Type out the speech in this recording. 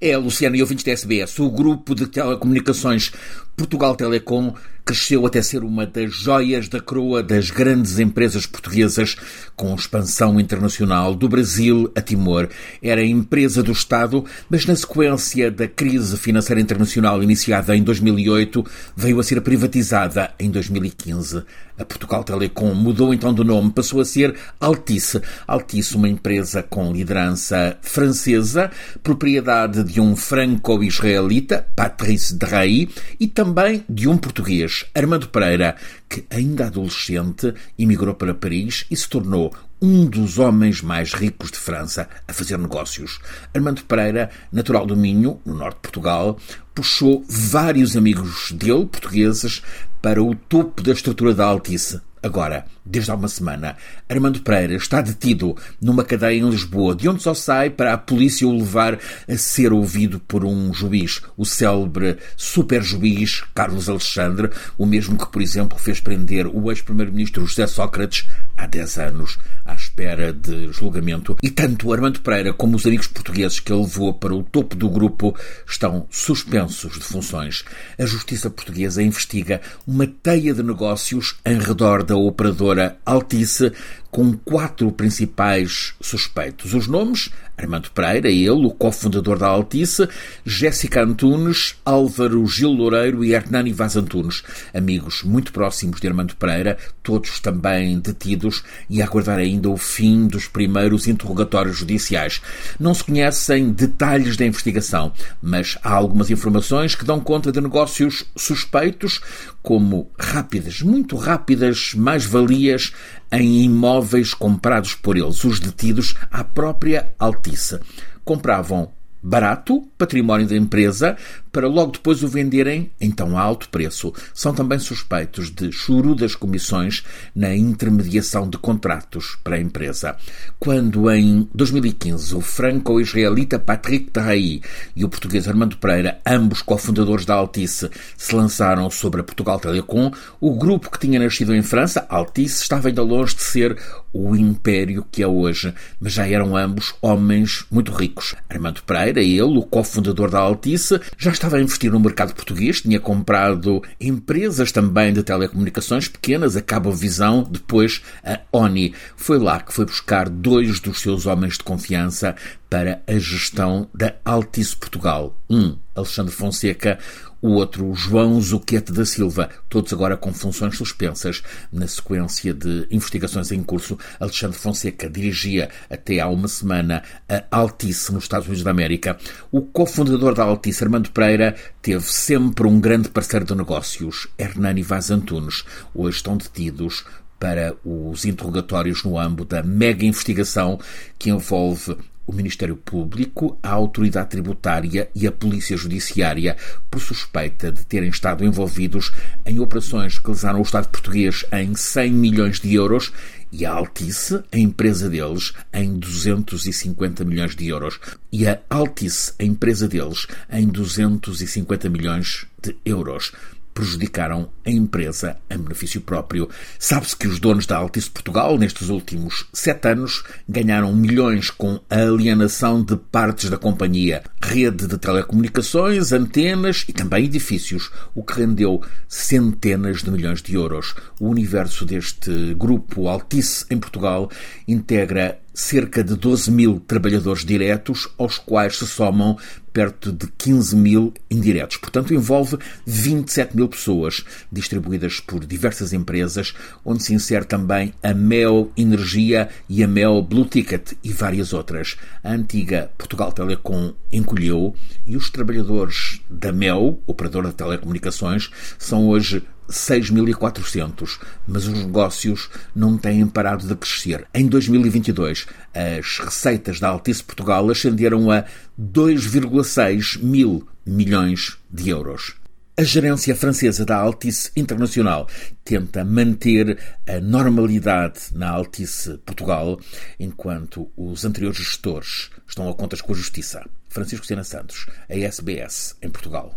É, Luciano e ouvintes da SBS, o grupo de telecomunicações Portugal Telecom cresceu até ser uma das joias da coroa das grandes empresas portuguesas, com expansão internacional do Brasil a Timor. Era empresa do Estado, mas na sequência da crise financeira internacional iniciada em 2008, veio a ser privatizada em 2015. A Portugal Telecom mudou então de nome, passou a ser Altice. Altice, uma empresa com liderança francesa, propriedade de um franco-israelita, Patrice Drahi, e também de um português, Armando Pereira, que ainda adolescente emigrou para Paris e se tornou um dos homens mais ricos de França a fazer negócios. Armando Pereira, natural do Minho, no norte de Portugal, puxou vários amigos dele, portugueses, para o topo da estrutura da Altice. Agora, desde há uma semana, Armando Pereira está detido numa cadeia em Lisboa, de onde só sai para a polícia o levar a ser ouvido por um juiz, o célebre super juiz Carlos Alexandre, o mesmo que, por exemplo, fez prender o ex-primeiro-ministro José Sócrates há 10 anos, à espera de julgamento. E tanto Armando Pereira como os amigos portugueses que ele levou para o topo do grupo estão suspensos de funções. A justiça portuguesa investiga uma teia de negócios em redor da operadora Altice, com quatro principais suspeitos. Os nomes: Armando Pereira, ele, o cofundador da Altice, Jéssica Antunes, Álvaro Gil Loureiro e Hernani Vaz Antunes, amigos muito próximos de Armando Pereira, todos também detidos e a aguardar ainda o fim dos primeiros interrogatórios judiciais. Não se conhecem detalhes da investigação, mas há algumas informações que dão conta de negócios suspeitos, como rápidas, muito rápidas mais-valias em imóveis comprados por eles, os detidos à própria Altice. Compravam barato, património da empresa, para logo depois o venderem em tão alto preço. São também suspeitos de chorudas comissões na intermediação de contratos para a empresa. Quando em 2015 o franco-israelita Patrick Terraí e o português Armando Pereira, ambos cofundadores da Altice, se lançaram sobre a Portugal Telecom, o grupo que tinha nascido em França, Altice, estava ainda longe de ser o império que é hoje, mas já eram ambos homens muito ricos. Armando Pereira, ele, o cofundador da Altice, já estava a investir no mercado português, tinha comprado empresas também de telecomunicações pequenas, a Cabo Visão, depois a ONI. Foi lá que foi buscar dois dos seus homens de confiança para a gestão da Altice Portugal. Um, Alexandre Fonseca, o outro João Zuquete da Silva, todos agora com funções suspensas. Na sequência de investigações em curso, Alexandre Fonseca dirigia até há uma semana a Altice nos Estados Unidos da América. O cofundador da Altice, Armando Pereira, teve sempre um grande parceiro de negócios, Hernani Vaz Antunes. Hoje estão detidos para os interrogatórios no âmbito da mega investigação que envolve o Ministério Público, a Autoridade Tributária e a Polícia Judiciária por suspeita de terem estado envolvidos em operações que lesaram o Estado português em 100 milhões de euros e a Altice, a empresa deles, em 250 milhões de euros. E a Altice, a empresa deles, em 250 milhões de euros prejudicaram a empresa em benefício próprio. Sabe-se que os donos da Altice Portugal, nestes últimos sete anos, ganharam milhões com a alienação de partes da companhia, rede de telecomunicações, antenas e também edifícios, o que rendeu centenas de milhões de euros. O universo deste grupo Altice em Portugal integra cerca de 12 mil trabalhadores diretos, aos quais se somam perto de 15 mil indiretos. Portanto, envolve 27 mil pessoas, distribuídas por diversas empresas, onde se insere também a Mel Energia e a Mel Blue Ticket e várias outras. A antiga Portugal Telecom encolheu e os trabalhadores da Mel, operadora de telecomunicações, são hoje 6.400, mas os negócios não têm parado de crescer. Em 2022, as receitas da Altice Portugal ascenderam a 2,6 mil milhões de euros. A gerência francesa da Altice Internacional tenta manter a normalidade na Altice Portugal, enquanto os anteriores gestores estão a contas com a justiça. Francisco Sena Santos, a SBS, em Portugal.